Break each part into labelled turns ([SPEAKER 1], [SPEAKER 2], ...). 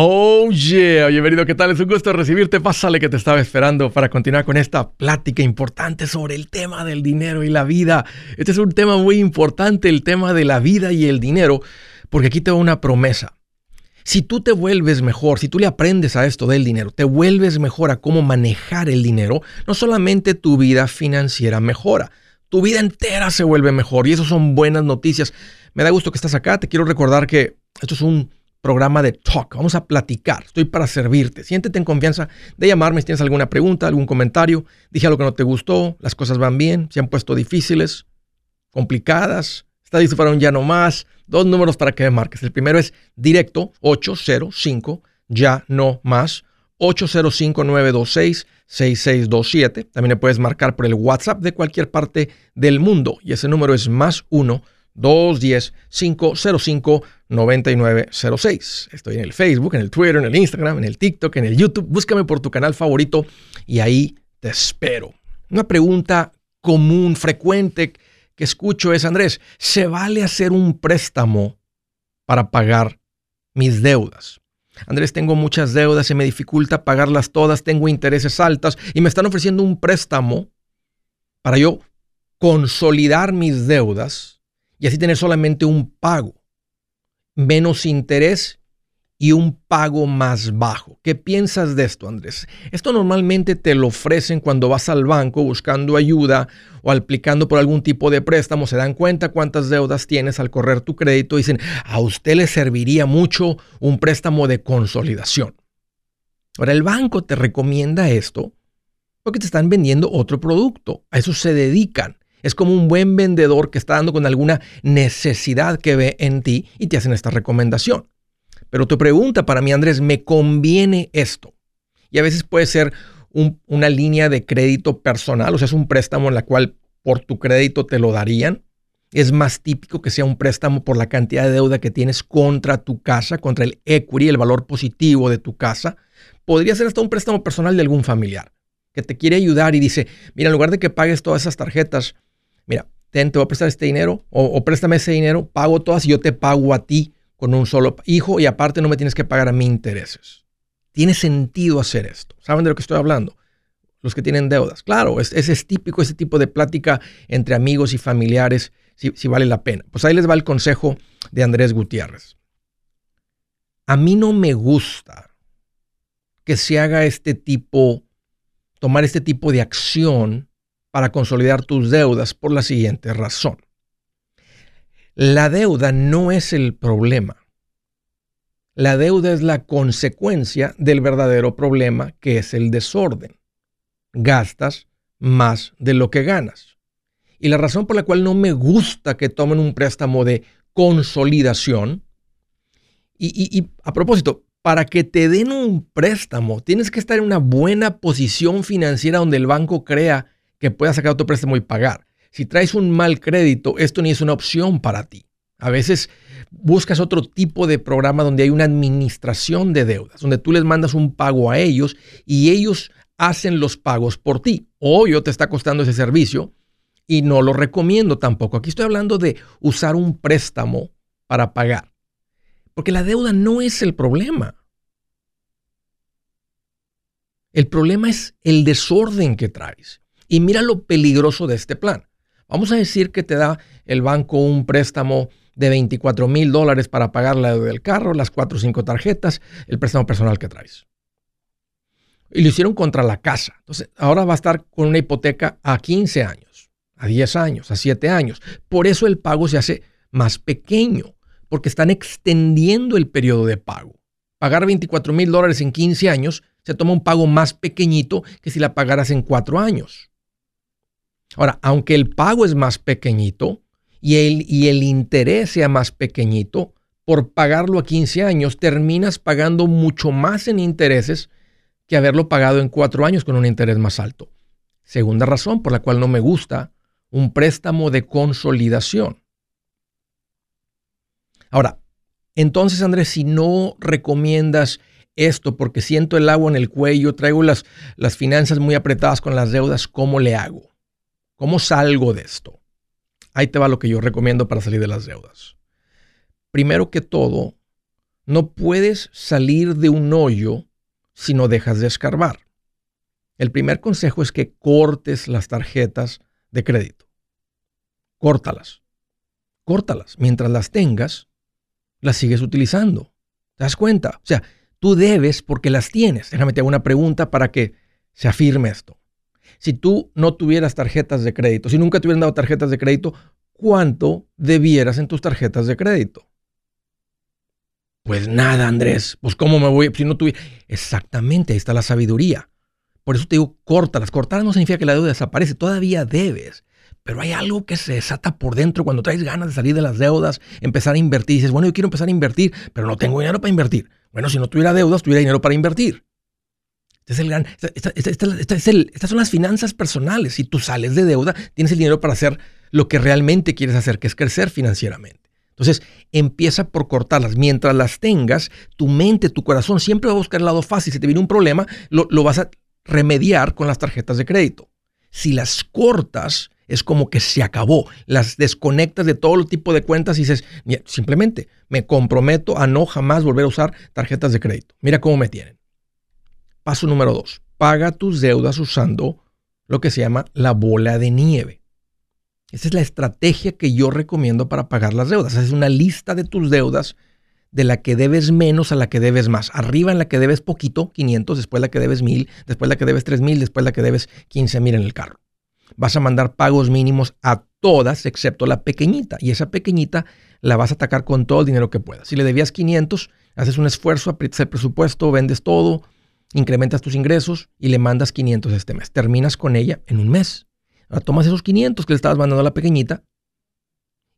[SPEAKER 1] Oh yeah, bienvenido, ¿qué tal? Es un gusto recibirte. Pásale que te estaba esperando para continuar con esta plática importante sobre el tema del dinero y la vida. Este es un tema muy importante, el tema de la vida y el dinero, porque aquí te doy una promesa. Si tú te vuelves mejor, si tú le aprendes a esto del dinero, te vuelves mejor a cómo manejar el dinero, no solamente tu vida financiera mejora, tu vida entera se vuelve mejor y eso son buenas noticias. Me da gusto que estás acá, te quiero recordar que esto es un programa de talk. Vamos a platicar. Estoy para servirte. Siéntete en confianza de llamarme si tienes alguna pregunta, algún comentario. Dije algo que no te gustó, las cosas van bien, se han puesto difíciles, complicadas. Está listo para un ya no más. Dos números para que me marques. El primero es directo 805 ya no más 805-926-6627. También le puedes marcar por el WhatsApp de cualquier parte del mundo y ese número es más 1 210-505-9906. Estoy en el Facebook, en el Twitter, en el Instagram, en el TikTok, en el YouTube. Búscame por tu canal favorito y ahí te espero. Una pregunta común, frecuente que escucho es, Andrés, ¿se vale hacer un préstamo para pagar mis deudas? Andrés, tengo muchas deudas y me dificulta pagarlas todas, tengo intereses altas y me están ofreciendo un préstamo para yo consolidar mis deudas y así tener solamente un pago, menos interés y un pago más bajo. ¿Qué piensas de esto, Andrés? Esto normalmente te lo ofrecen cuando vas al banco buscando ayuda o aplicando por algún tipo de préstamo. Se dan cuenta cuántas deudas tienes al correr tu crédito dicen, a usted le serviría mucho un préstamo de consolidación. Ahora, el banco te recomienda esto porque te están vendiendo otro producto. A eso se dedican. Es como un buen vendedor que está dando con alguna necesidad que ve en ti y te hacen esta recomendación. Pero tu pregunta para mí, Andrés, ¿me conviene esto? Y a veces puede ser una línea de crédito personal, o sea, es un préstamo en la cual por tu crédito te lo darían. Es más típico que sea un préstamo por la cantidad de deuda que tienes contra tu casa, contra el equity, el valor positivo de tu casa. Podría ser hasta un préstamo personal de algún familiar que te quiere ayudar y dice, mira, en lugar de que pagues todas esas tarjetas, mira, te voy a prestar este dinero o, préstame ese dinero, pago todas y yo te pago a ti con un solo hijo y aparte no me tienes que pagar a mí intereses. Tiene sentido hacer esto. ¿Saben de lo que estoy hablando? Los que tienen deudas. Claro, es, es, típico ese tipo de plática entre amigos y familiares, si, si vale la pena. Pues ahí les va el consejo de Andrés Gutiérrez. A mí no me gusta que se haga este tipo, tomar este tipo de acción para consolidar tus deudas por la siguiente razón. La deuda no es el problema. La deuda es la consecuencia del verdadero problema que es el desorden. Gastas más de lo que ganas. Y la razón por la cual no me gusta que tomen un préstamo de consolidación, y, a propósito, para que te den un préstamo, tienes que estar en una buena posición financiera donde el banco crea que puedas sacar otro préstamo y pagar. Si traes un mal crédito, esto ni es una opción para ti. A veces buscas otro tipo de programa donde hay una administración de deudas, donde tú les mandas un pago a ellos y ellos hacen los pagos por ti. O yo te está costando ese servicio y no lo recomiendo tampoco. Aquí estoy hablando de usar un préstamo para pagar. Porque la deuda no es el problema. El problema es el desorden que traes. Y mira lo peligroso de este plan. Vamos a decir que te da el banco un préstamo de 24 mil dólares para pagar la deuda del carro, las cuatro o cinco tarjetas, el préstamo personal que traes. Y lo hicieron contra la casa. Entonces, ahora va a estar con una hipoteca a 15 años, a 10 años, a 7 años. Por eso el pago se hace más pequeño, porque están extendiendo el periodo de pago. Pagar 24 mil dólares en 15 años se toma un pago más pequeñito que si la pagaras en 4 años. Ahora, aunque el pago es más pequeñito y el, y el interés sea más pequeñito, por pagarlo a 15 años terminas pagando mucho más en intereses que haberlo pagado en 4 años con un interés más alto. Segunda razón por la cual no me gusta un préstamo de consolidación. Ahora, entonces Andrés, si no recomiendas esto porque siento el agua en el cuello, traigo las, las finanzas muy apretadas con las deudas, ¿cómo le hago? ¿Cómo salgo de esto? Ahí te va lo que yo recomiendo para salir de las deudas. Primero que todo, no puedes salir de un hoyo si no dejas de escarbar. El primer consejo es que cortes las tarjetas de crédito. Córtalas. Córtalas. Mientras las tengas, las sigues utilizando. ¿Te das cuenta? O sea, tú debes porque las tienes. Déjame te hago una pregunta para que se afirme esto. Si tú no tuvieras tarjetas de crédito, si nunca te hubieran dado tarjetas de crédito, ¿cuánto debieras en tus tarjetas de crédito? Pues nada, Andrés. Pues cómo me voy si no tuviera. Exactamente, ahí está la sabiduría. Por eso te digo, córtalas. Cortar no significa que la deuda desaparece, todavía debes. Pero hay algo que se desata por dentro cuando traes ganas de salir de las deudas, empezar a invertir. Dices, bueno, yo quiero empezar a invertir, pero no tengo dinero para invertir. Bueno, si no tuviera deudas, tuviera dinero para invertir. Estas son las finanzas personales. Si tú sales de deuda, tienes el dinero para hacer lo que realmente quieres hacer, que es crecer financieramente. Entonces, empieza por cortarlas. Mientras las tengas, tu mente, tu corazón siempre va a buscar el lado fácil. Si te viene un problema, lo, lo vas a remediar con las tarjetas de crédito. Si las cortas, es como que se acabó. Las desconectas de todo tipo de cuentas y dices, simplemente me comprometo a no jamás volver a usar tarjetas de crédito. Mira cómo me tienen. Paso número dos, paga tus deudas usando lo que se llama la bola de nieve. Esa es la estrategia que yo recomiendo para pagar las deudas. Es una lista de tus deudas de la que debes menos a la que debes más. Arriba en la que debes poquito, 500, después la que debes 1000, después la que debes 3000, después la que debes 15000 en el carro. Vas a mandar pagos mínimos a todas excepto la pequeñita y esa pequeñita la vas a atacar con todo el dinero que puedas. Si le debías 500, haces un esfuerzo, aprietas el presupuesto, vendes todo, incrementas tus ingresos y le mandas 500 este mes. Terminas con ella en un mes. Ahora tomas esos 500 que le estabas mandando a la pequeñita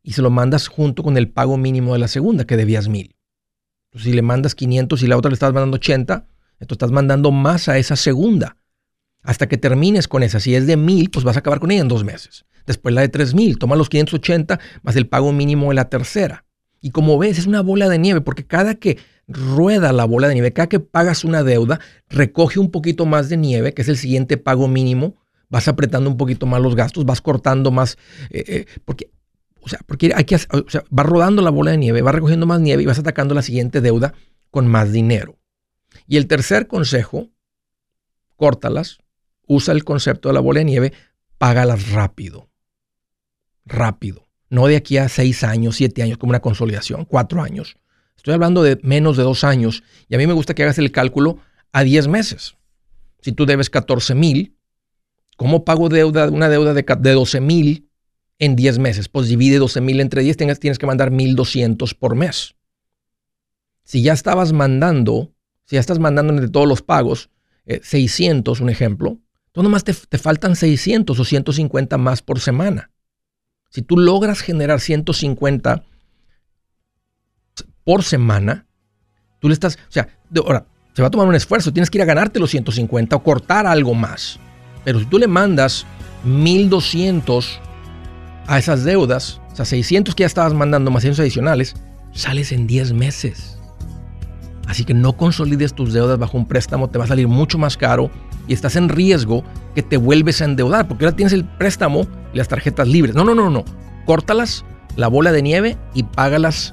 [SPEAKER 1] y se lo mandas junto con el pago mínimo de la segunda, que debías 1000 si le mandas 500 y la otra le estás mandando 80, entonces estás mandando más a esa segunda. Hasta que termines con esa. Si es de 1000, pues vas a acabar con ella en dos meses. Después la de 3000, toma los 580 más el pago mínimo de la tercera. Y como ves, es una bola de nieve, porque cada que rueda la bola de nieve, cada que pagas una deuda, recoge un poquito más de nieve, que es el siguiente pago mínimo, vas apretando un poquito más los gastos, vas cortando más, eh, eh, porque o sea, porque o sea, rodando la bola de nieve, va recogiendo más nieve y vas atacando la siguiente deuda con más dinero. Y el tercer consejo, córtalas, usa el concepto de la bola de nieve, págalas rápido. Rápido. No de aquí a seis años, siete años, como una consolidación, cuatro años. Estoy hablando de menos de dos años y a mí me gusta que hagas el cálculo a diez meses. Si tú debes 14 mil, ¿cómo pago deuda, una deuda de, de 12 mil en 10 meses. Pues divide 12 mil entre 10, tienes, tienes que mandar 1200 por mes. Si ya estabas mandando, si ya estás mandando entre todos los pagos, 600, eh, un ejemplo, entonces nomás te, te faltan 600 o 150 más por semana. Si tú logras generar 150 por semana, tú le estás, o sea, ahora, se va a tomar un esfuerzo, tienes que ir a ganarte los 150 o cortar algo más. Pero si tú le mandas 1200 a esas deudas, o sea, 600 que ya estabas mandando más 100 adicionales, sales en 10 meses. Así que no consolides tus deudas bajo un préstamo, te va a salir mucho más caro y estás en riesgo que te vuelves a endeudar, porque ahora tienes el préstamo y las tarjetas libres. No, no, no, no. Córtalas, la bola de nieve y págalas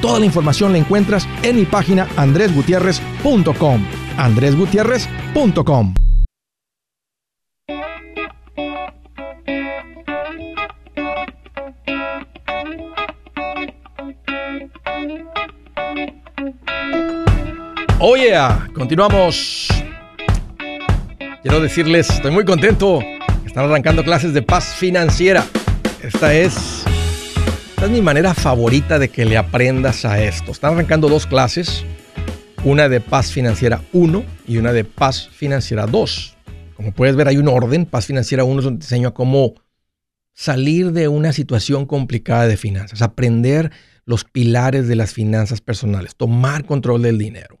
[SPEAKER 1] Toda la información la encuentras en mi página andresgutierrez.com. andresgutierrez.com. Oye, continuamos. Quiero decirles, estoy muy contento. Están arrancando clases de paz financiera. Esta es esta es mi manera favorita de que le aprendas a esto. Están arrancando dos clases, una de paz financiera 1 y una de paz financiera 2. Como puedes ver, hay un orden. Paz financiera 1 es donde te enseño a cómo salir de una situación complicada de finanzas, aprender los pilares de las finanzas personales, tomar control del dinero.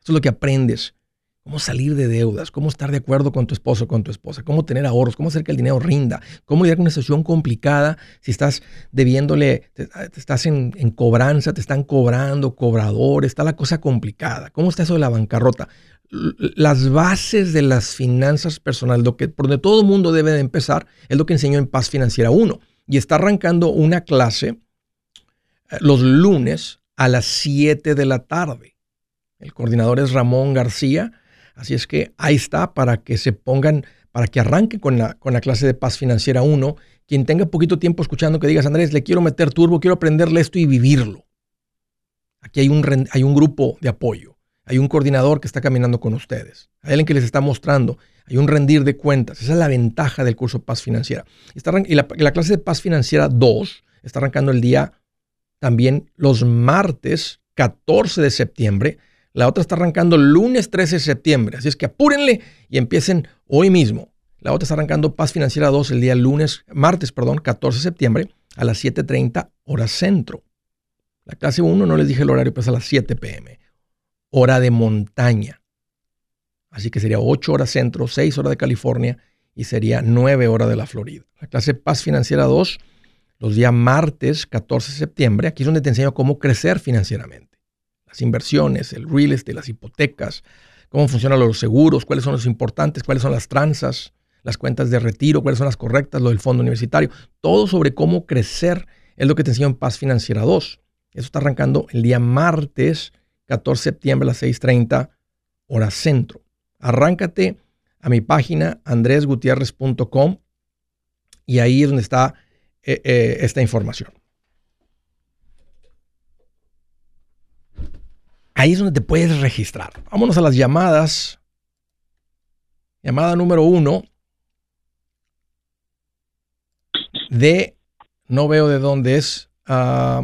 [SPEAKER 1] Esto es lo que aprendes cómo salir de deudas, cómo estar de acuerdo con tu esposo con tu esposa, cómo tener ahorros, cómo hacer que el dinero rinda, cómo lidiar con una situación complicada si estás debiéndole, te, estás en, cobranza, te están cobrando, cobrador, está la cosa complicada, cómo está eso de la bancarrota. Las bases de las finanzas personales, lo que, por donde todo el mundo debe de empezar, es lo que enseñó en Paz Financiera 1. Y está arrancando una clase eh, los lunes a las 7 de la tarde. El coordinador es Ramón García Así es que ahí está para que se pongan, para que arranquen con la, con la clase de paz financiera 1. Quien tenga poquito tiempo escuchando que digas, Andrés, le quiero meter turbo, quiero aprenderle esto y vivirlo. Aquí hay un, hay un grupo de apoyo, hay un coordinador que está caminando con ustedes, hay alguien que les está mostrando, hay un rendir de cuentas. Esa es la ventaja del curso Paz Financiera. y la, la clase de Paz Financiera 2 está arrancando el día también los martes 14 de septiembre la otra está arrancando lunes 13 de septiembre. Así es que apúrenle y empiecen hoy mismo. La otra está arrancando Paz Financiera 2 el día lunes, martes, perdón, 14 de septiembre a las 7.30 hora centro. La clase 1 no les dije el horario, pues a las 7 pm. Hora de montaña. Así que sería 8 horas centro, 6 horas de California y sería 9 horas de la Florida. La clase Paz Financiera 2, los días martes 14 de septiembre, aquí es donde te enseño cómo crecer financieramente las inversiones, el real estate, las hipotecas, cómo funcionan los seguros, cuáles son los importantes, cuáles son las tranzas, las cuentas de retiro, cuáles son las correctas, lo del fondo universitario. Todo sobre cómo crecer es lo que te enseño en Paz Financiera 2. Eso está arrancando el día martes 14 de septiembre a las 6.30 hora centro. Arráncate a mi página andresgutierrez.com y ahí es donde está eh, eh, esta información. Ahí es donde te puedes registrar. Vámonos a las llamadas. Llamada número uno. De, no veo de dónde es. Ah,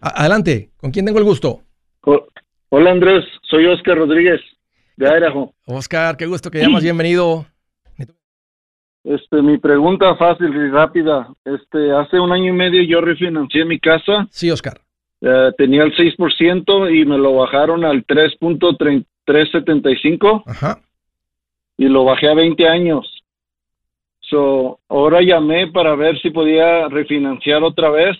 [SPEAKER 1] adelante, ¿con quién tengo el gusto?
[SPEAKER 2] Hola Andrés, soy Oscar Rodríguez de Idaho.
[SPEAKER 1] Oscar, qué gusto que llamas, bienvenido.
[SPEAKER 2] Este, mi pregunta fácil y rápida. Este, hace un año y medio yo refinancié mi casa.
[SPEAKER 1] Sí, Oscar.
[SPEAKER 2] Eh, tenía el 6% y me lo bajaron al 3.375. Ajá. Y lo bajé a 20 años. So, ahora llamé para ver si podía refinanciar otra vez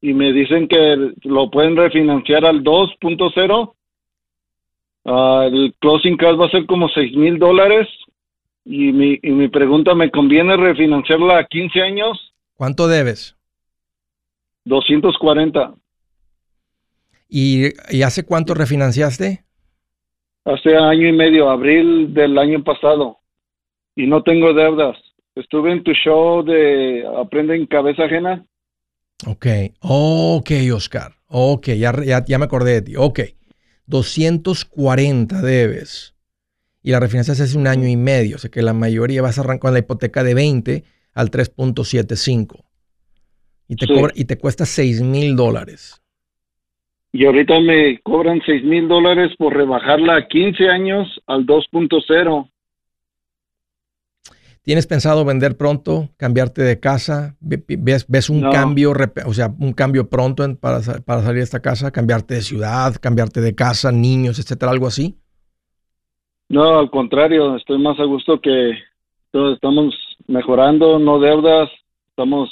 [SPEAKER 2] y me dicen que lo pueden refinanciar al 2.0. Ah, el closing cost va a ser como 6 mil dólares y mi, y mi pregunta, ¿me conviene refinanciarla a 15 años?
[SPEAKER 1] ¿Cuánto debes?
[SPEAKER 2] 240.
[SPEAKER 1] ¿Y, hace cuánto refinanciaste?
[SPEAKER 2] Hace año y medio, abril del año pasado. Y no tengo deudas. Estuve en tu show de Aprende en Cabeza Ajena.
[SPEAKER 1] Ok, ok, Oscar. Ok, ya, ya, me acordé de ti. Ok, 240 debes. y la refinanciación hace un año y medio. O sea que la mayoría vas a arrancar con la hipoteca de 20 al 3.75. Y te, cobra, y te cuesta 6 mil dólares.
[SPEAKER 2] Y ahorita me cobran 6 mil dólares por rebajarla a 15 años al 2.0.
[SPEAKER 1] ¿Tienes pensado vender pronto, cambiarte de casa? ¿Ves, ves un cambio, o sea, un cambio pronto para, para, salir de esta casa? ¿Cambiarte de ciudad, cambiarte de casa, niños, etcétera, algo así?
[SPEAKER 2] No, al contrario, estoy más a gusto que todos estamos mejorando, no deudas, estamos,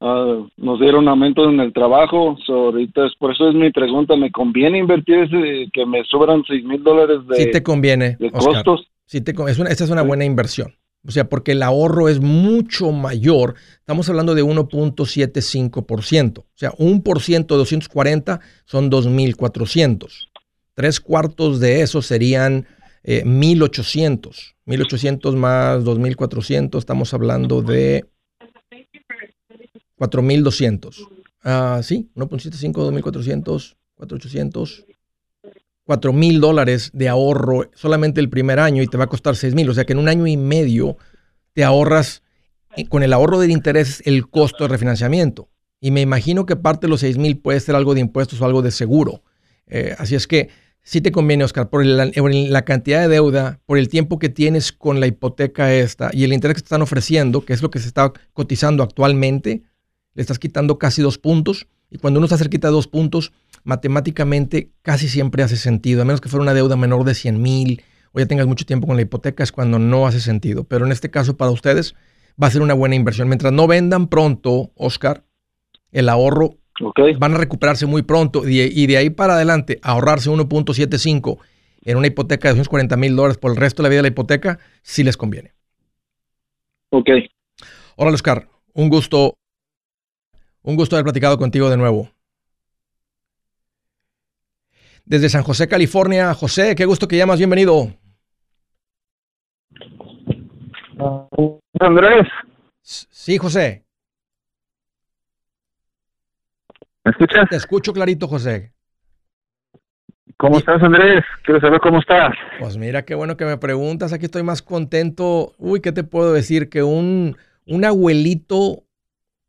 [SPEAKER 2] uh, nos dieron aumento en el trabajo, ahorita es, por eso es mi pregunta, ¿me conviene invertir ese, que me sobran 6 mil dólares de,
[SPEAKER 1] sí te conviene,
[SPEAKER 2] de costos?
[SPEAKER 1] Sí te, es una, esta es una buena inversión. O sea, porque el ahorro es mucho mayor. Estamos hablando de 1.75%. O sea, un por ciento de 240 son 2.400. Tres cuartos de eso serían 1.800. Eh, 1.800 más 2.400, estamos hablando de 4.200. Ah, sí, 1.75, 2.400, 4.800. 4 mil dólares de ahorro solamente el primer año y te va a costar 6 mil. O sea que en un año y medio te ahorras eh, con el ahorro del interés el costo de refinanciamiento. Y me imagino que parte de los 6 mil puede ser algo de impuestos o algo de seguro. Eh, así es que sí te conviene, Oscar, por la, la, cantidad de deuda, por el tiempo que tienes con la hipoteca esta y el interés que te están ofreciendo, que es lo que se está cotizando actualmente, le estás quitando casi dos puntos. Y cuando uno está cerquita de dos puntos, matemáticamente casi siempre hace sentido, a menos que fuera una deuda menor de 100 mil o ya tengas mucho tiempo con la hipoteca, es cuando no hace sentido. Pero en este caso, para ustedes, va a ser una buena inversión. Mientras no vendan pronto, Oscar, el ahorro van a recuperarse muy pronto y, de ahí para adelante, ahorrarse 1.75 en una hipoteca de 240 mil dólares por el resto de la vida de la hipoteca, sí les conviene.
[SPEAKER 2] Ok.
[SPEAKER 1] Hola, Oscar. Un gusto. Un gusto haber platicado contigo de nuevo desde San José, California. José, qué gusto que llamas, bienvenido.
[SPEAKER 3] Andrés.
[SPEAKER 1] Sí, José.
[SPEAKER 3] ¿Me escuchas?
[SPEAKER 1] Te escucho clarito, José.
[SPEAKER 3] ¿Cómo estás, Andrés? Quiero saber cómo estás.
[SPEAKER 1] Pues mira, qué bueno que me preguntas. Aquí estoy más contento. Uy, ¿qué te puedo decir? Que un, un abuelito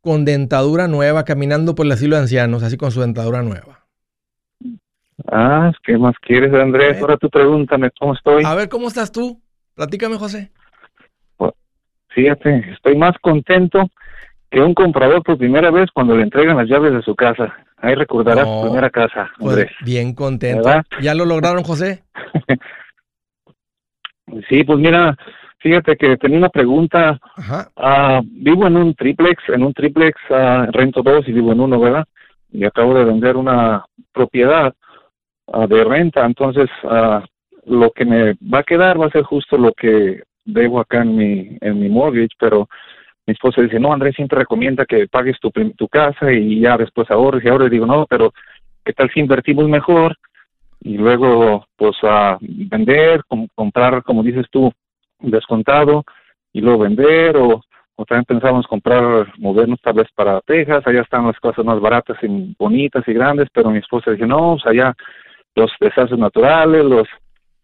[SPEAKER 1] con dentadura nueva caminando por el asilo de ancianos, así con su dentadura nueva.
[SPEAKER 3] Ah, ¿qué más quieres, Andrés? Ahora tú pregúntame cómo estoy.
[SPEAKER 1] A ver, ¿cómo estás tú? Platícame, José.
[SPEAKER 3] Pues, fíjate, estoy más contento que un comprador por primera vez cuando le entregan las llaves de su casa. Ahí recordarás su primera casa, pues, Andrés.
[SPEAKER 1] bien contento. ¿Ya lo lograron, José?
[SPEAKER 3] sí, pues mira, fíjate que tenía una pregunta. Ajá. Ah, vivo en un triplex, en un triplex, uh, rento dos y vivo en uno, ¿verdad? Y acabo de vender una propiedad de renta. Entonces, lo que me va a quedar va a ser justo lo que debo acá en mi, en mi mortgage, pero mi esposa dice, no, Andrés siempre recomienda que pagues tu, tu casa y ya después ahorres y ahora digo, no, pero ¿qué tal si invertimos mejor? Y luego, pues, a vender, comprar, como dices tú, descontado y luego vender o, o también pensamos comprar, movernos tal vez para Texas, allá están las cosas más baratas y bonitas y grandes, pero mi esposa dice, no, pues allá los desastres naturales, los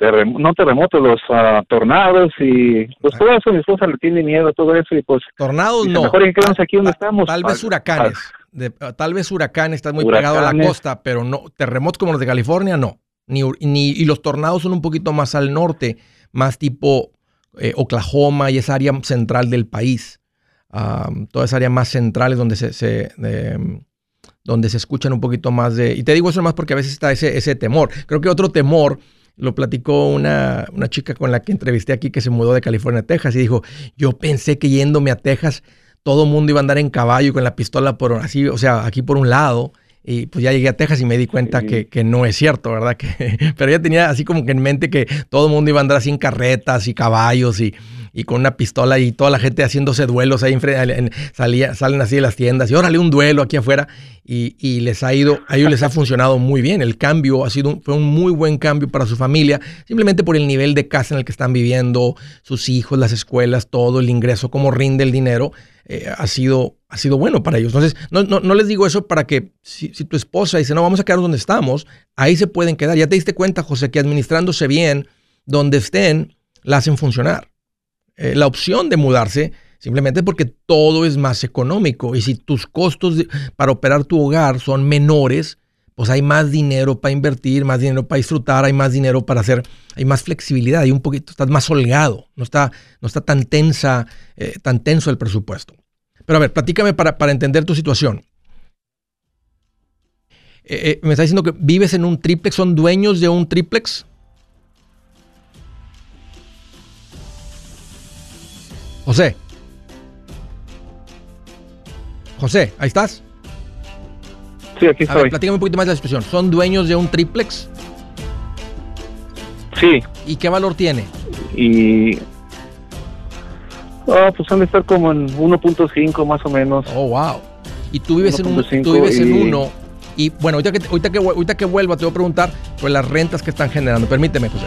[SPEAKER 3] no terremotos, los uh, tornados y pues todo eso, mi esposa le tiene miedo a todo eso y pues...
[SPEAKER 1] Tornados no.
[SPEAKER 3] Mejor aquí donde estamos.
[SPEAKER 1] Tal vez huracanes, de, tal vez huracanes, estás muy pegado a la costa, pero no, terremotos como los de California no. Ni, ni, y los tornados son un poquito más al norte, más tipo eh, Oklahoma y esa área central del país. toda esa área más central es donde se, se donde se escuchan un poquito más de... Y te digo eso más porque a veces está ese, temor. Creo que otro temor lo platicó una, chica con la que entrevisté aquí que se mudó de California a Texas y dijo, yo pensé que yéndome a Texas todo el mundo iba a andar en caballo con la pistola por así, o sea, aquí por un lado. Y pues ya llegué a Texas y me di cuenta que, que, no es cierto, ¿verdad? Que, pero ella tenía así como que en mente que todo el mundo iba a andar así en carretas y caballos y, y con una pistola y toda la gente haciéndose duelos ahí enfrente, salía, salen así de las tiendas y órale un duelo aquí afuera y, les ha ido, a ellos les ha funcionado muy bien. El cambio ha sido, fue un muy buen cambio para su familia, simplemente por el nivel de casa en el que están viviendo, sus hijos, las escuelas, todo el ingreso, cómo rinde el dinero, eh, ha, sido, ha sido bueno para ellos. Entonces, no, no, les digo eso para que si, si, tu esposa dice, no, vamos a quedarnos donde estamos, ahí se pueden quedar. Ya te diste cuenta, José, que administrándose bien, donde estén, la hacen funcionar. Eh, la opción de mudarse simplemente porque todo es más económico y si tus costos para operar tu hogar son menores, pues hay más dinero para invertir, más dinero para disfrutar, hay más dinero para hacer, hay más flexibilidad y un poquito, estás más holgado, no está, no está tan tensa, eh, tan tenso el presupuesto. Pero a ver, platícame para, para entender tu situación. Eh, me está diciendo que vives en un triplex, son dueños de un triplex. José. José, ¿ahí estás?
[SPEAKER 3] Sí, aquí estoy. A ver,
[SPEAKER 1] platícame un poquito más de la situación. ¿Son dueños de un triplex?
[SPEAKER 3] Sí.
[SPEAKER 1] ¿Y qué valor tiene?
[SPEAKER 3] Y. Oh, pues han de estar como en 1.5 más o menos.
[SPEAKER 1] Oh, wow. Y tú vives, en, un, tú vives en uno. Y bueno, ahorita que, ahorita, que, ahorita que vuelva te voy a preguntar por las rentas que están generando. Permíteme, José.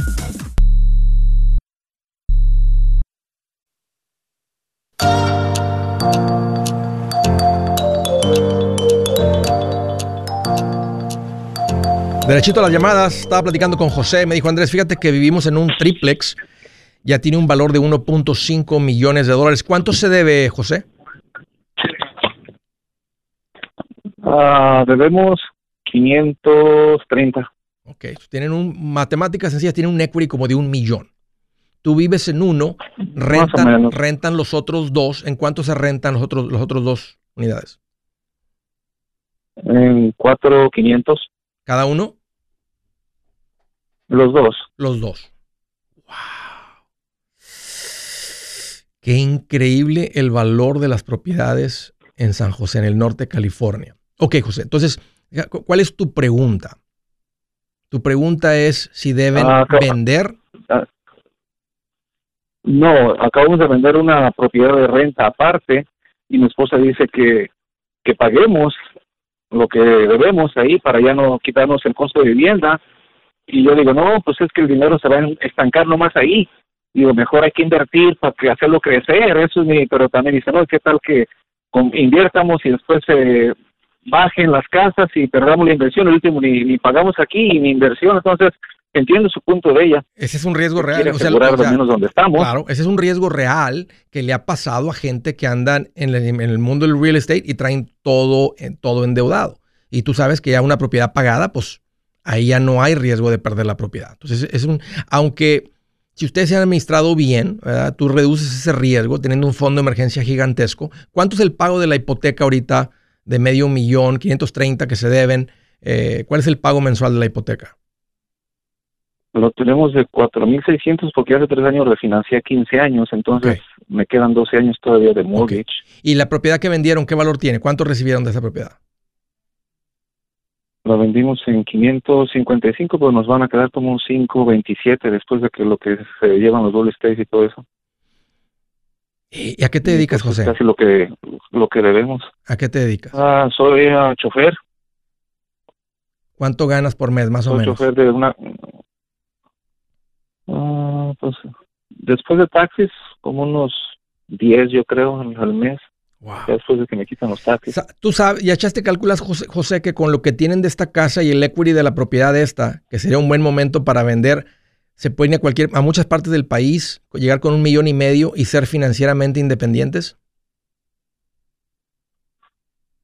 [SPEAKER 1] Derechito a las llamadas, estaba platicando con José, me dijo Andrés, fíjate que vivimos en un triplex, ya tiene un valor de 1.5 millones de dólares. ¿Cuánto se debe, José?
[SPEAKER 3] Uh, debemos 530.
[SPEAKER 1] Ok, tienen un, matemáticas sencillas, tienen un equity como de un millón. Tú vives en uno, rentan, rentan los otros dos. ¿En cuánto se rentan los otros, los otros dos unidades?
[SPEAKER 3] En cuatro quinientos.
[SPEAKER 1] ¿Cada uno?
[SPEAKER 3] Los dos.
[SPEAKER 1] Los dos. ¡Wow! Qué increíble el valor de las propiedades en San José, en el norte de California. Ok, José, entonces, ¿cuál es tu pregunta? Tu pregunta es si deben ah, vender. Ah,
[SPEAKER 3] no, acabamos de vender una propiedad de renta aparte y mi esposa dice que, que paguemos lo que debemos ahí para ya no quitarnos el costo de vivienda y yo digo, no, pues es que el dinero se va a estancar nomás ahí. Digo, mejor hay que invertir para que hacerlo crecer. Eso es mi, pero también dice, no, ¿qué tal que inviertamos y después se bajen las casas y perdamos la inversión? El último ni, ni pagamos aquí ni inversión. Entonces, entiendo su punto de ella.
[SPEAKER 1] Ese es un riesgo real.
[SPEAKER 3] O sea, menos donde estamos.
[SPEAKER 1] Claro, ese es un riesgo real que le ha pasado a gente que andan en el, en el mundo del real estate y traen todo, todo endeudado. Y tú sabes que ya una propiedad pagada, pues ahí ya no hay riesgo de perder la propiedad. Entonces, es un, aunque si ustedes se han administrado bien, tú reduces ese riesgo teniendo un fondo de emergencia gigantesco. ¿Cuánto es el pago de la hipoteca ahorita de medio millón, 530 que se deben? Eh, ¿Cuál es el pago mensual de la hipoteca?
[SPEAKER 3] Lo tenemos de 4.600 porque hace tres años refinancié 15 años, entonces me quedan 12 años todavía de mortgage.
[SPEAKER 1] ¿Y la propiedad que vendieron, qué valor tiene? ¿Cuánto recibieron de esa propiedad?
[SPEAKER 3] Lo vendimos en 555, pero nos van a quedar como un 527 después de que lo que se llevan los doble stays y todo eso.
[SPEAKER 1] ¿Y a qué te dedicas, José?
[SPEAKER 3] Casi lo que lo que debemos.
[SPEAKER 1] ¿A qué te dedicas?
[SPEAKER 3] Ah, soy uh, chofer.
[SPEAKER 1] ¿Cuánto ganas por mes, más
[SPEAKER 3] o
[SPEAKER 1] menos?
[SPEAKER 3] chofer de una... Uh, pues, después de taxis, como unos 10, yo creo, al mes. Después de que me quitan los taxis.
[SPEAKER 1] Tú sabes, ya echaste calculas, José, que con lo que tienen de esta casa y el equity de la propiedad de esta, que sería un buen momento para vender, se pueden ir a, cualquier, a muchas partes del país, llegar con un millón y medio y ser financieramente independientes?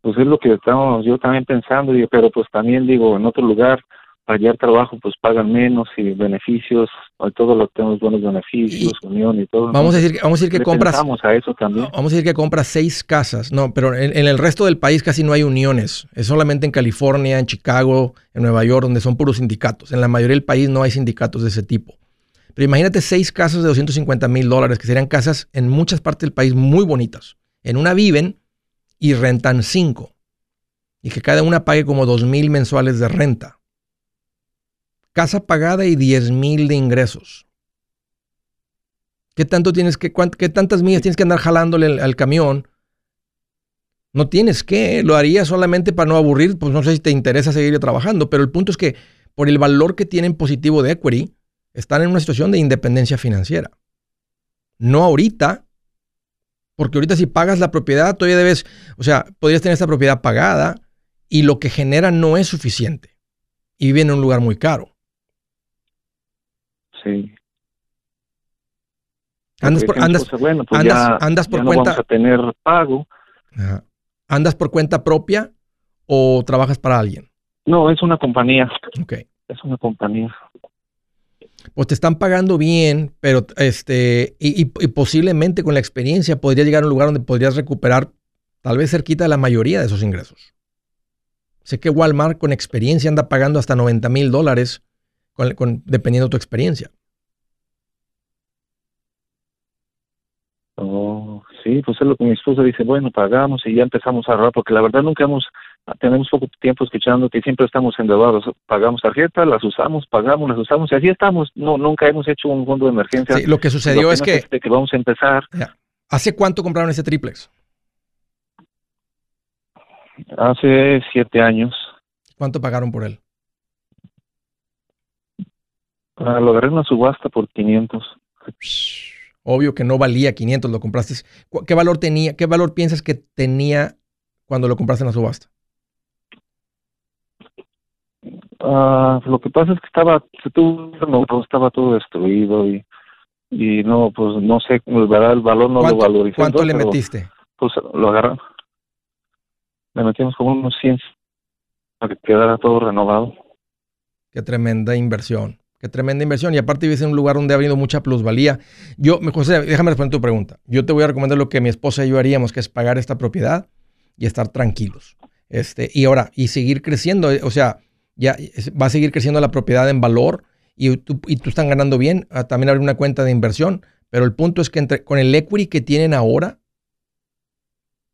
[SPEAKER 3] Pues es lo que estamos yo también pensando, pero pues también digo, en otro lugar, allá trabajo pues pagan menos y beneficios, todo lo tenemos buenos beneficios, unión y todo.
[SPEAKER 1] Vamos a decir, vamos a decir que compras.
[SPEAKER 3] a eso también.
[SPEAKER 1] Vamos a decir que compras seis casas, no, pero en, el resto del país casi no hay uniones. Es solamente en California, en Chicago, en Nueva York, donde son puros sindicatos. En la mayoría del país no hay sindicatos de ese tipo. Pero imagínate seis casas de 250 mil dólares, que serían casas en muchas partes del país muy bonitas. En una viven y rentan cinco. Y que cada una pague como dos mil mensuales de renta casa pagada y 10 mil de ingresos. ¿Qué tanto tienes que, qué tantas millas tienes que andar jalándole al, camión? No tienes que, lo harías solamente para no aburrir, pues no sé si te interesa seguir trabajando, pero el punto es que por el valor que tienen positivo de equity, están en una situación de independencia financiera. No ahorita, porque ahorita si pagas la propiedad, todavía debes, o sea, podrías tener esta propiedad pagada y lo que genera no es suficiente y vive en un lugar muy caro.
[SPEAKER 3] Sí.
[SPEAKER 1] Andas por, andas, bueno, pues andas, por cuenta.
[SPEAKER 3] Vamos a tener pago.
[SPEAKER 1] ¿Andas por cuenta propia o trabajas para alguien?
[SPEAKER 3] No, es una compañía.
[SPEAKER 1] Ok.
[SPEAKER 3] Es una compañía.
[SPEAKER 1] Pues te están pagando bien, pero este, y, posiblemente con la experiencia podrías llegar a un lugar donde podrías recuperar tal vez cerquita de la mayoría de esos ingresos. Sé que Walmart con experiencia anda pagando hasta 90 mil dólares dependiendo de tu experiencia.
[SPEAKER 3] Oh, sí, pues es lo que mi esposa dice, bueno, pagamos y ya empezamos a ahorrar, porque la verdad nunca hemos, tenemos poco tiempo escuchándote y siempre estamos endeudados, pagamos tarjetas, las usamos, pagamos, las usamos y así estamos, no, nunca hemos hecho un fondo de emergencia.
[SPEAKER 1] Sí, lo que sucedió es que...
[SPEAKER 3] que vamos a empezar.
[SPEAKER 1] ¿Hace cuánto compraron ese triplex?
[SPEAKER 3] Hace siete años.
[SPEAKER 1] ¿Cuánto pagaron por él?
[SPEAKER 3] Ah, lo agarré en una subasta por 500.
[SPEAKER 1] Obvio que no valía 500, lo compraste. ¿Qué valor tenía? ¿Qué valor piensas que tenía cuando lo compraste en la subasta?
[SPEAKER 3] Ah, lo que pasa es que estaba, estaba todo destruido y, y no, pues no sé, el valor no lo valoricé.
[SPEAKER 1] ¿Cuánto le metiste?
[SPEAKER 3] Pues lo agarramos. Le metimos como unos 100 para que quedara todo renovado.
[SPEAKER 1] Qué tremenda inversión. Qué tremenda inversión. Y aparte vives en un lugar donde ha habido mucha plusvalía. Yo, José, déjame responder tu pregunta. Yo te voy a recomendar lo que mi esposa y yo haríamos, que es pagar esta propiedad y estar tranquilos. Este, y ahora, y seguir creciendo. O sea, ya va a seguir creciendo la propiedad en valor y tú, y tú están ganando bien. Ah, también abrir una cuenta de inversión. Pero el punto es que con el equity que tienen ahora,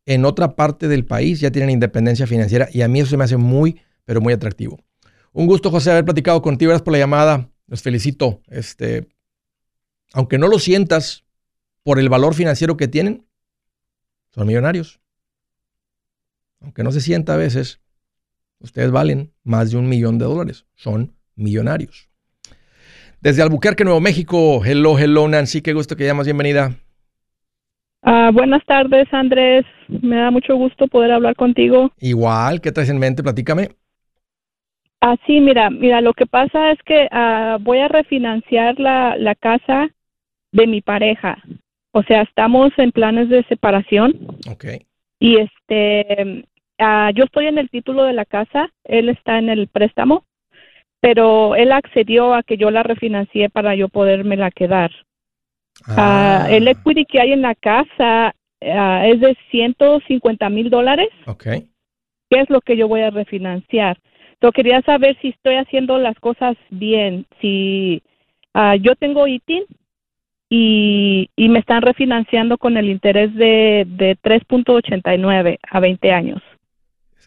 [SPEAKER 1] en otra parte del país ya tienen independencia financiera y a mí eso me hace muy, pero muy atractivo. Un gusto, José, haber platicado contigo. Gracias por la llamada. Los felicito. Este, aunque no lo sientas por el valor financiero que tienen, son millonarios. Aunque no se sienta a veces, ustedes valen más de un millón de dólares. Son millonarios. Desde Albuquerque, Nuevo México. Hello, hello, Nancy. Qué gusto que llamas. Bienvenida.
[SPEAKER 4] Ah, buenas tardes, Andrés. Me da mucho gusto poder hablar contigo.
[SPEAKER 1] Igual, ¿qué traes en mente? Platícame.
[SPEAKER 4] Ah, sí, mira, mira, lo que pasa es que ah, voy a refinanciar la, la casa de mi pareja. O sea, estamos en planes de separación.
[SPEAKER 1] Ok.
[SPEAKER 4] Y este, ah, yo estoy en el título de la casa, él está en el préstamo, pero él accedió a que yo la refinancié para yo la quedar. Ah. el equity que hay en la casa es de 150 mil dólares.
[SPEAKER 1] Ok.
[SPEAKER 4] ¿Qué es lo que yo voy a refinanciar? Yo quería saber si estoy haciendo las cosas bien. Si uh, yo tengo ITIN y, y me están refinanciando con el interés de, de 3.89 a 20 años.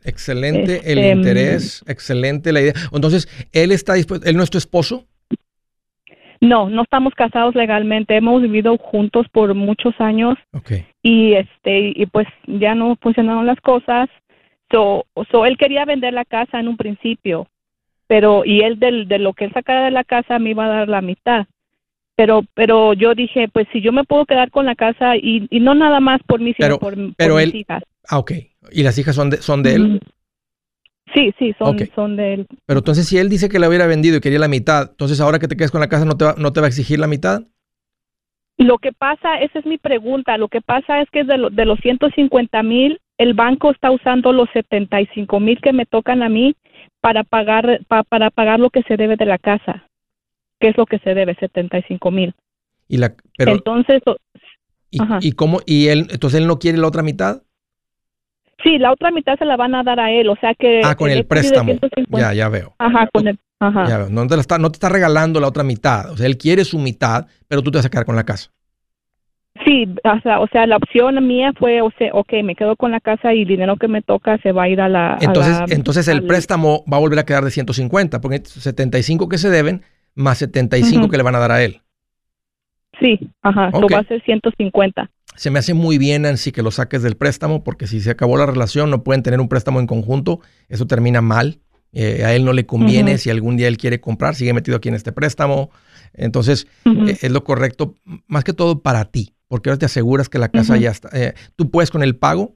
[SPEAKER 1] Excelente el este, interés, excelente la idea. Entonces, ¿él está dispuesto, él no es tu esposo?
[SPEAKER 4] No, no estamos casados legalmente, hemos vivido juntos por muchos años.
[SPEAKER 1] Okay.
[SPEAKER 4] Y este y pues ya no funcionaron las cosas So, so él quería vender la casa en un principio, pero y él del, de lo que él sacara de la casa me iba a dar la mitad. Pero pero yo dije, pues si yo me puedo quedar con la casa y, y no nada más por mí, sino por, mis hijas.
[SPEAKER 1] Ah, ok. ¿Y las hijas son de, son de él?
[SPEAKER 4] Sí, sí, son, son de él.
[SPEAKER 1] Pero entonces si él dice que la hubiera vendido y quería la mitad, entonces ahora que te quedas con la casa no te va, no te va a exigir la mitad?
[SPEAKER 4] Lo que pasa, esa es mi pregunta, lo que pasa es que de, de los 150 mil, el banco está usando los 75 mil que me tocan a mí para pagar para pagar lo que se debe de la casa, que es lo que se debe, 75 mil.
[SPEAKER 1] Y la, pero,
[SPEAKER 4] entonces,
[SPEAKER 1] y, ¿y cómo? ¿Y él, entonces él no quiere la otra mitad?
[SPEAKER 4] Sí, la otra mitad se la van a dar a él, o sea que...
[SPEAKER 1] Ah, con el, préstamo. Ya, ya veo.
[SPEAKER 4] Ajá, con el... Ajá.
[SPEAKER 1] Ya veo. No te, está, no te está regalando la otra mitad, o sea, él quiere su mitad, pero tú te vas a quedar con la casa.
[SPEAKER 4] Sí, o sea, o sea, la opción mía fue, o sea, ok, me quedo con la casa y el dinero que me toca se va a ir a la...
[SPEAKER 1] Entonces, entonces el préstamo va a volver a quedar de 150, porque 75 que se deben, más 75 que le van a dar a él.
[SPEAKER 4] Sí, ajá, okay. va a ser 150
[SPEAKER 1] se me hace muy bien, Nancy, que lo saques del préstamo, porque si se acabó la relación, no pueden tener un préstamo en conjunto, eso termina mal. Eh, a él no le conviene, si algún día él quiere comprar, sigue metido aquí en este préstamo. Entonces, eh, es lo correcto, más que todo para ti, porque ahora te aseguras que la casa ya está. Eh, ¿Tú puedes con el pago?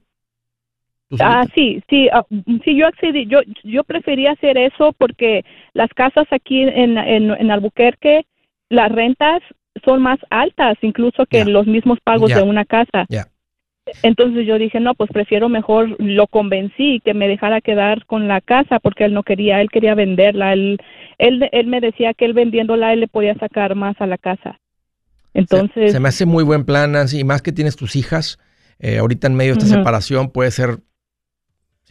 [SPEAKER 4] Ah, sí, sí, ah, sí, yo accedí, yo, yo prefería hacer eso porque las casas aquí en, en, en Albuquerque, las rentas son más altas incluso que los mismos pagos de una casa. Entonces yo dije, no, pues prefiero mejor, lo convencí que me dejara quedar con la casa porque él no quería, él quería venderla. Él, él, él me decía que él vendiéndola él le podía sacar más a la casa. Entonces...
[SPEAKER 1] Se, me hace muy buen plan, Nancy, y más que tienes tus hijas, eh, ahorita en medio de esta separación puede ser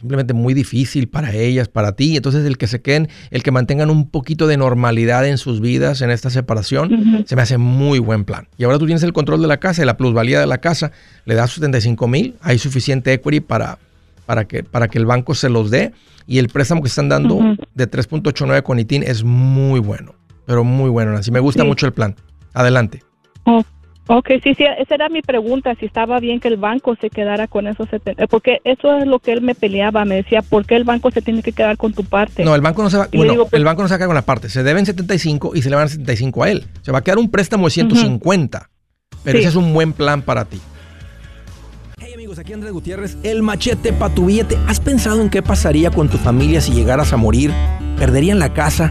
[SPEAKER 1] simplemente muy difícil para ellas, para ti. Entonces, el que se queden, el que mantengan un poquito de normalidad en sus vidas en esta separación, se me hace muy buen plan. Y ahora tú tienes el control de la casa y la plusvalía de la casa, le das 75 mil, hay suficiente equity para, para, que, para que el banco se los dé. Y el préstamo que están dando de 3.89 con ITIN es muy bueno, pero muy bueno. Así me gusta mucho el plan. Adelante.
[SPEAKER 4] Ok, sí, sí, esa era mi pregunta, si estaba bien que el banco se quedara con esos 70, porque eso es lo que él me peleaba, me decía, ¿por qué el banco se tiene que quedar con tu parte?
[SPEAKER 1] No, el banco no se va, bueno, el banco no se va a quedar con la parte, se deben 75 y se le van a 75 a él, se va a quedar un préstamo de 150, pero ese es un buen plan para ti. Hey amigos, aquí Andrés Gutiérrez, el machete para tu billete. ¿Has pensado en qué pasaría con tu familia si llegaras a morir? ¿Perderían la casa?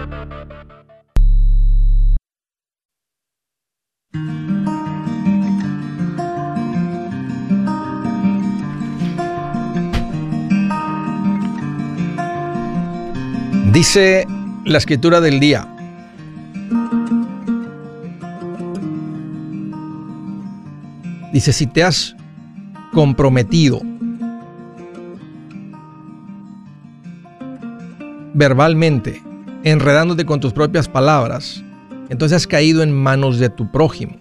[SPEAKER 1] Dice la escritura del día. Dice, si te has comprometido verbalmente, enredándote con tus propias palabras, entonces has caído en manos de tu prójimo.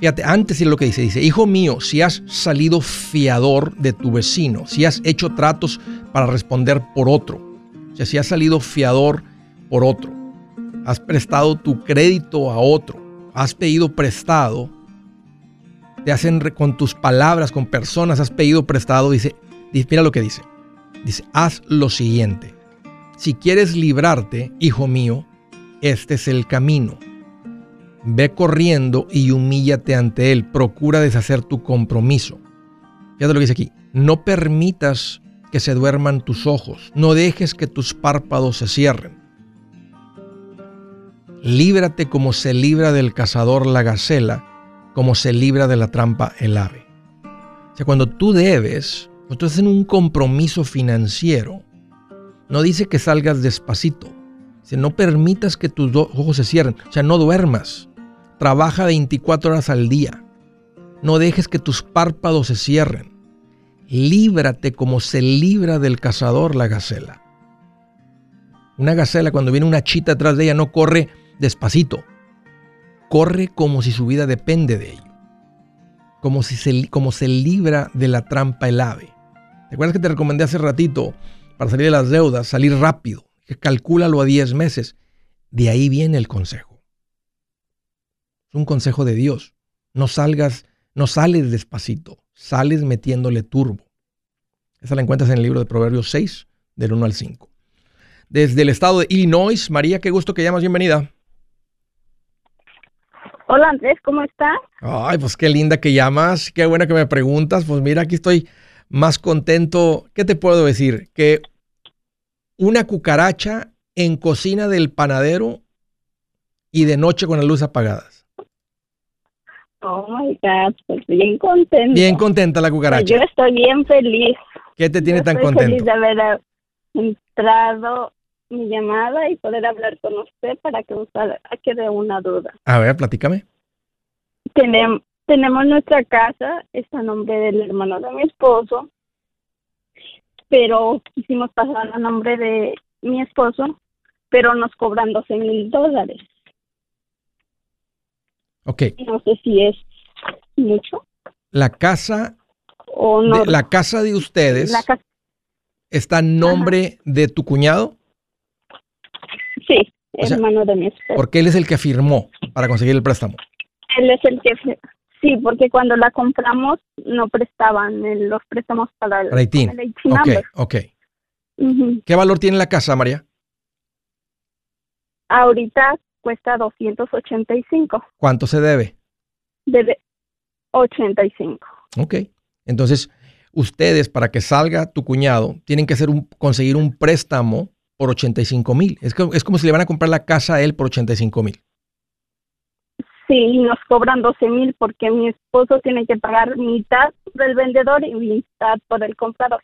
[SPEAKER 1] Fíjate, antes es lo que dice, dice, hijo mío, si has salido fiador de tu vecino, si has hecho tratos para responder por otro, o sea, si has salido fiador por otro, has prestado tu crédito a otro, has pedido prestado, te hacen con tus palabras, con personas, has pedido prestado, dice, mira lo que dice. Dice, haz lo siguiente. Si quieres librarte, hijo mío, este es el camino. Ve corriendo y humíllate ante él. Procura deshacer tu compromiso. Fíjate lo que dice aquí. No permitas que se duerman tus ojos, no dejes que tus párpados se cierren. Líbrate como se libra del cazador la gacela, como se libra de la trampa el ave. O sea, cuando tú debes, cuando tú estás en un compromiso financiero, no dice que salgas despacito. Dice, no permitas que tus ojos se cierren. O sea, no duermas. Trabaja 24 horas al día. No dejes que tus párpados se cierren líbrate como se libra del cazador la gacela. Una gacela cuando viene una chita atrás de ella no corre despacito, corre como si su vida depende de ello. como, si se, como se libra de la trampa el ave. ¿Te acuerdas que te recomendé hace ratito para salir de las deudas, salir rápido? Que calcúlalo a 10 meses. De ahí viene el consejo. Es un consejo de Dios. No salgas, no sales despacito, sales metiéndole turbo. Esa la encuentras en el libro de Proverbios 6, del 1 al 5. Desde el estado de Illinois, María, qué gusto que llamas, bienvenida.
[SPEAKER 5] Hola Andrés, ¿cómo estás?
[SPEAKER 1] Ay, pues qué linda que llamas, qué buena que me preguntas. Pues mira, aquí estoy más contento. ¿Qué te puedo decir? Que una cucaracha en cocina del panadero y de noche con las luces apagadas.
[SPEAKER 5] Oh my God, pues bien contenta.
[SPEAKER 1] Bien contenta la cucaracha.
[SPEAKER 5] Pues yo estoy bien feliz.
[SPEAKER 1] ¿Qué te tiene tan
[SPEAKER 5] estoy
[SPEAKER 1] contento?
[SPEAKER 5] Feliz de haber entrado mi llamada y poder hablar con usted para que usted quede una duda.
[SPEAKER 1] A ver, platícame.
[SPEAKER 5] Tenemos, tenemos nuestra casa, está a nombre del hermano de mi esposo, pero quisimos pasar a nombre de mi esposo, pero nos cobran 12 mil dólares.
[SPEAKER 1] Ok.
[SPEAKER 5] No sé si es mucho
[SPEAKER 1] La casa,
[SPEAKER 5] o no.
[SPEAKER 1] de, la casa de ustedes
[SPEAKER 5] La casa-
[SPEAKER 1] está en nombre de tu cuñado
[SPEAKER 5] sí,
[SPEAKER 1] O sea,
[SPEAKER 5] hermano de mi esposo.
[SPEAKER 1] porque él es el que firmó para conseguir el préstamo.
[SPEAKER 5] Él es el que... Sí, porque cuando la compramos no prestaban los préstamos para el,
[SPEAKER 1] Para ITIN.
[SPEAKER 5] para el ITIN
[SPEAKER 1] Ok. ¿Qué valor tiene la casa, María?
[SPEAKER 5] Ahorita cuesta 285,
[SPEAKER 1] ¿Cuánto se debe?
[SPEAKER 5] debe 85.
[SPEAKER 1] Ok. Entonces, ustedes, para que salga tu cuñado, tienen que hacer un, conseguir un préstamo por 85 mil. Es, co- es como si le van a comprar la casa a él por 85 mil.
[SPEAKER 5] Sí, nos cobran 12 mil porque mi esposo tiene que pagar mitad del vendedor y mitad por el comprador.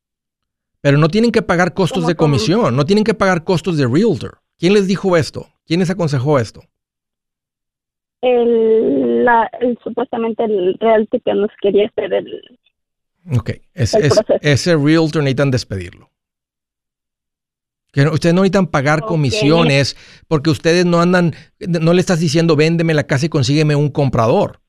[SPEAKER 1] Pero no tienen que pagar costos
[SPEAKER 5] ¿Cómo,
[SPEAKER 1] de comisión, no tienen que pagar costos de realtor. ¿Quién les dijo esto? ¿Quién les aconsejó esto?
[SPEAKER 5] El, la, el- supuestamente el realty que nos quería hacer el...
[SPEAKER 1] Ok, es-
[SPEAKER 5] El
[SPEAKER 1] es-
[SPEAKER 5] proceso.
[SPEAKER 1] ese realtor necesitan despedirlo. Que no- ustedes no necesitan pagar comisiones porque ustedes no andan, no le estás diciendo véndeme la casa y consígueme un comprador.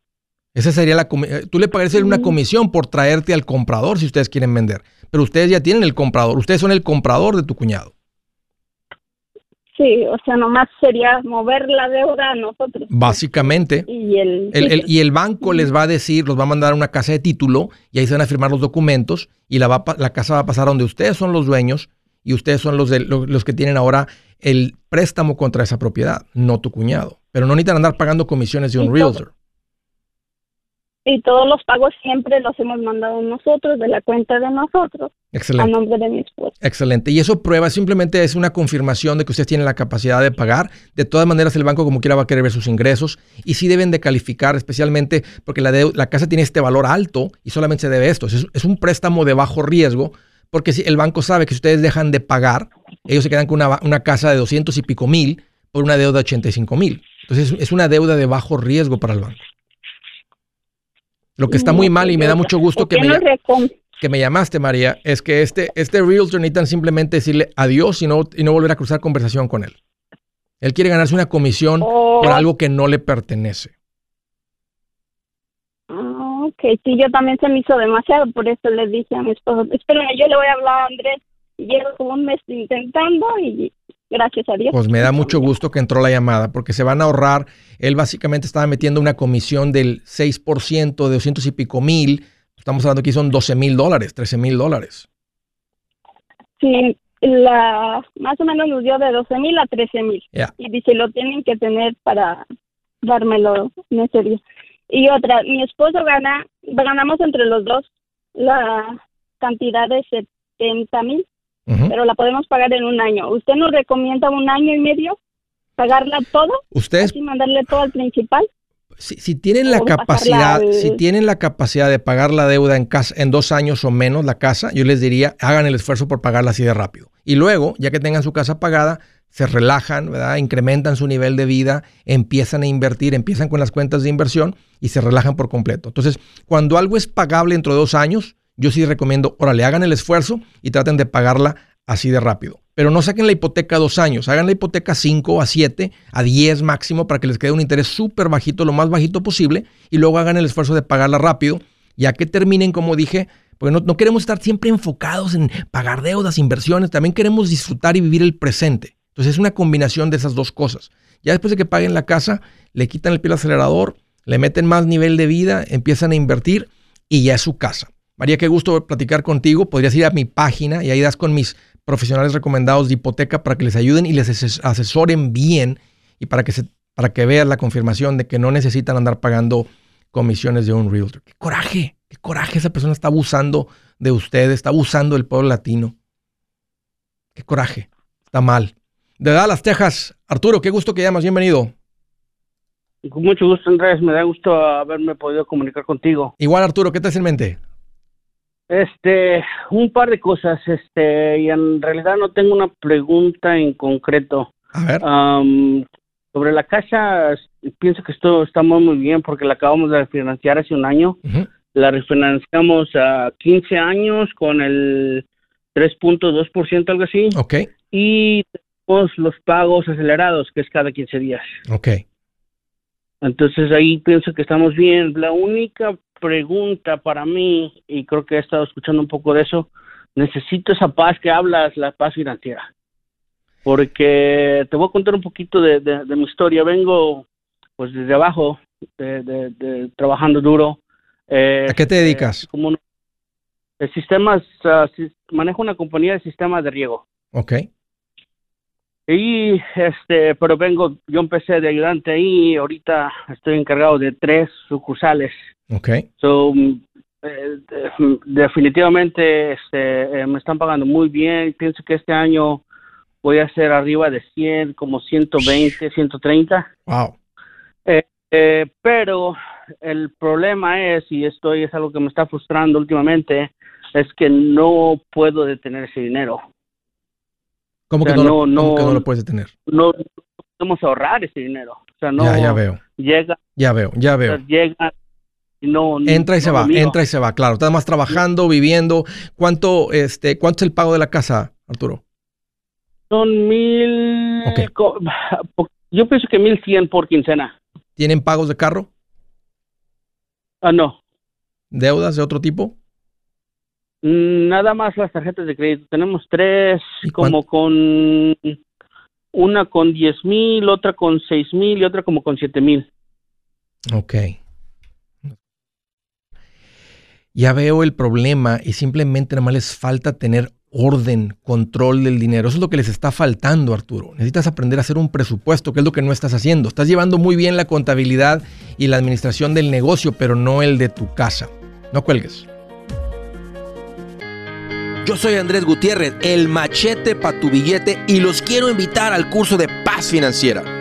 [SPEAKER 1] Esa sería la eh, tú le pagarías una comisión por traerte al comprador si ustedes quieren vender. Pero ustedes ya tienen el comprador, ustedes son el comprador de tu cuñado.
[SPEAKER 5] Sí, o sea, nomás sería mover la deuda a nosotros.
[SPEAKER 1] Básicamente,
[SPEAKER 5] Y el...
[SPEAKER 1] El- el- y el banco les va a decir, los va a mandar a una casa de título y ahí se van a firmar los documentos y la, va la casa va a pasar donde ustedes son los dueños y ustedes son los, de, lo- los que tienen ahora el préstamo contra esa propiedad, no tu cuñado. Pero no necesitan andar pagando comisiones de un realtor.
[SPEAKER 5] Y todos los pagos siempre los hemos mandado nosotros de la cuenta de nosotros a nombre de mi esposo.
[SPEAKER 1] Excelente. Y eso prueba, simplemente es una confirmación de que ustedes tienen la capacidad de pagar. De todas maneras, el banco como quiera va a querer ver sus ingresos y sí deben de calificar, especialmente porque la, deu- la casa tiene este valor alto y solamente se debe esto. Es, es un préstamo de bajo riesgo porque si el banco sabe que si ustedes dejan de pagar, ellos se quedan con una, una casa de 200 y pico mil por una deuda de 85 mil. Entonces es, es una deuda de bajo riesgo para el banco. Lo que está muy mal y me da mucho gusto que
[SPEAKER 5] ¿Por
[SPEAKER 1] me, que me llamaste, María, es que este, este realtor necesitan simplemente decirle adiós y no, y no volver a cruzar conversación con él. Él quiere ganarse una comisión
[SPEAKER 5] Oh,
[SPEAKER 1] por algo que no le pertenece.
[SPEAKER 5] ah, ok, sí, yo también se me hizo demasiado, por eso le dije a mi esposo, espérame, yo le voy a hablar a Andrés. Y Llevo como un mes intentando y gracias a Dios.
[SPEAKER 1] Pues me da mucho gusto que entró la llamada, porque se van a ahorrar. Él básicamente estaba metiendo una comisión del 6% de 200 y pico mil. Estamos hablando aquí son 12 mil dólares, 13 mil dólares.
[SPEAKER 5] Sí, la, más o menos nos dio de 12 mil a 13 mil.
[SPEAKER 1] Ya.
[SPEAKER 5] Y dice, lo tienen que tener para dármelo en ese día. Y otra, mi esposo gana, ganamos entre los dos la cantidad de 70 mil, Pero la podemos pagar en un año. ¿Usted nos recomienda un año y medio? ¿Pagarla todo?
[SPEAKER 1] Ustedes
[SPEAKER 5] ¿Así mandarle todo al principal?
[SPEAKER 1] si, si tienen la capacidad,
[SPEAKER 5] al-
[SPEAKER 1] si tienen la capacidad de pagar la deuda en casa en dos años o menos la casa, yo les diría hagan el esfuerzo por pagarla así de rápido. Y luego, ya que tengan su casa pagada, se relajan, ¿verdad? Incrementan su nivel de vida, empiezan a invertir, empiezan con las cuentas de inversión y se relajan por completo. Entonces, cuando algo es pagable dentro de dos años, yo sí recomiendo, órale, hagan el esfuerzo y traten de pagarla así de rápido. Pero no saquen la hipoteca dos años, hagan la hipoteca cinco, a siete, a diez máximo para que les quede un interés súper bajito, lo más bajito posible, y luego hagan el esfuerzo de pagarla rápido. Ya que terminen, como dije, porque no, queremos estar siempre enfocados en pagar deudas, inversiones, también queremos disfrutar y vivir el presente. Entonces es una combinación de esas dos cosas. Ya después de que paguen la casa, le quitan el pie al acelerador, le meten más nivel de vida, empiezan a invertir y ya es su casa. María, qué gusto platicar contigo. Podrías ir a mi página y ahí das con mis profesionales recomendados de hipoteca para que les ayuden y les asesoren bien y para que, se, para que vean la confirmación de que no necesitan andar pagando comisiones de un realtor. ¡Qué coraje! ¡Qué coraje! Esa persona está abusando de ustedes, está abusando del pueblo latino. ¡Qué coraje! Está mal. De Dallas, Texas. Arturo, qué gusto que llamas. Bienvenido.
[SPEAKER 6] Con mucho gusto, Andrés. Me da gusto haberme podido comunicar contigo.
[SPEAKER 1] Igual, Arturo, ¿qué te hace en mente?
[SPEAKER 6] Este, un par de cosas, este, y en realidad no tengo una pregunta en concreto.
[SPEAKER 1] A ver.
[SPEAKER 6] sobre la casa, pienso que esto está muy, muy bien porque la acabamos de refinanciar hace un año. La refinanciamos a 15 años con el 3.2%, algo así.
[SPEAKER 1] Ok.
[SPEAKER 6] Y tenemos los pagos acelerados, que es cada 15 días.
[SPEAKER 1] Ok.
[SPEAKER 6] Entonces ahí pienso que estamos bien. La única pregunta para mí, y creo que he estado escuchando un poco de eso, necesito esa paz que hablas, la paz financiera. Porque te voy a contar un poquito de, mi historia. Vengo pues desde abajo, de, trabajando duro.
[SPEAKER 1] Eh, ¿A qué te dedicas?
[SPEAKER 6] como el sistemas, uh, manejo una compañía de sistemas de riego.
[SPEAKER 1] Ok.
[SPEAKER 6] Y este, pero vengo, yo empecé de ayudante ahí, ahorita estoy encargado de tres sucursales.
[SPEAKER 1] Ok.
[SPEAKER 6] So, eh, definitivamente este, eh, me están pagando muy bien. Pienso que este año voy a ser arriba de 100, como 120, 130.
[SPEAKER 1] Wow.
[SPEAKER 6] Eh, pero el problema es, y esto es algo que me está frustrando últimamente, es que no puedo detener ese dinero.
[SPEAKER 1] ¿Cómo, que, no, no, lo puedes detener?
[SPEAKER 6] No podemos ahorrar ese dinero. O sea, no
[SPEAKER 1] ya, ya veo.
[SPEAKER 6] llega.
[SPEAKER 1] Ya veo, ya veo.
[SPEAKER 6] llega no,
[SPEAKER 1] entra y se va, entra y se va, claro. Estás más trabajando, viviendo. ¿Cuánto, este, ¿Cuánto es el pago de la casa, Arturo?
[SPEAKER 6] Son mil. Yo pienso que mil cien por quincena.
[SPEAKER 1] ¿Tienen pagos de carro?
[SPEAKER 6] Ah, no.
[SPEAKER 1] ¿Deudas de otro tipo?
[SPEAKER 6] Mm, nada más las tarjetas de crédito. Tenemos tres, como con una con diez mil, otra con seis mil y otra como con siete mil.
[SPEAKER 1] Ok. Ya veo el problema y simplemente nada más les falta tener orden, control del dinero. Eso es lo que les está faltando, Arturo. Necesitas aprender a hacer un presupuesto, que es lo que no estás haciendo. Estás llevando muy bien la contabilidad y la administración del negocio, pero no el de tu casa. No cuelgues.
[SPEAKER 7] Yo soy Andrés Gutiérrez, el machete para tu billete y los quiero invitar al curso de paz financiera.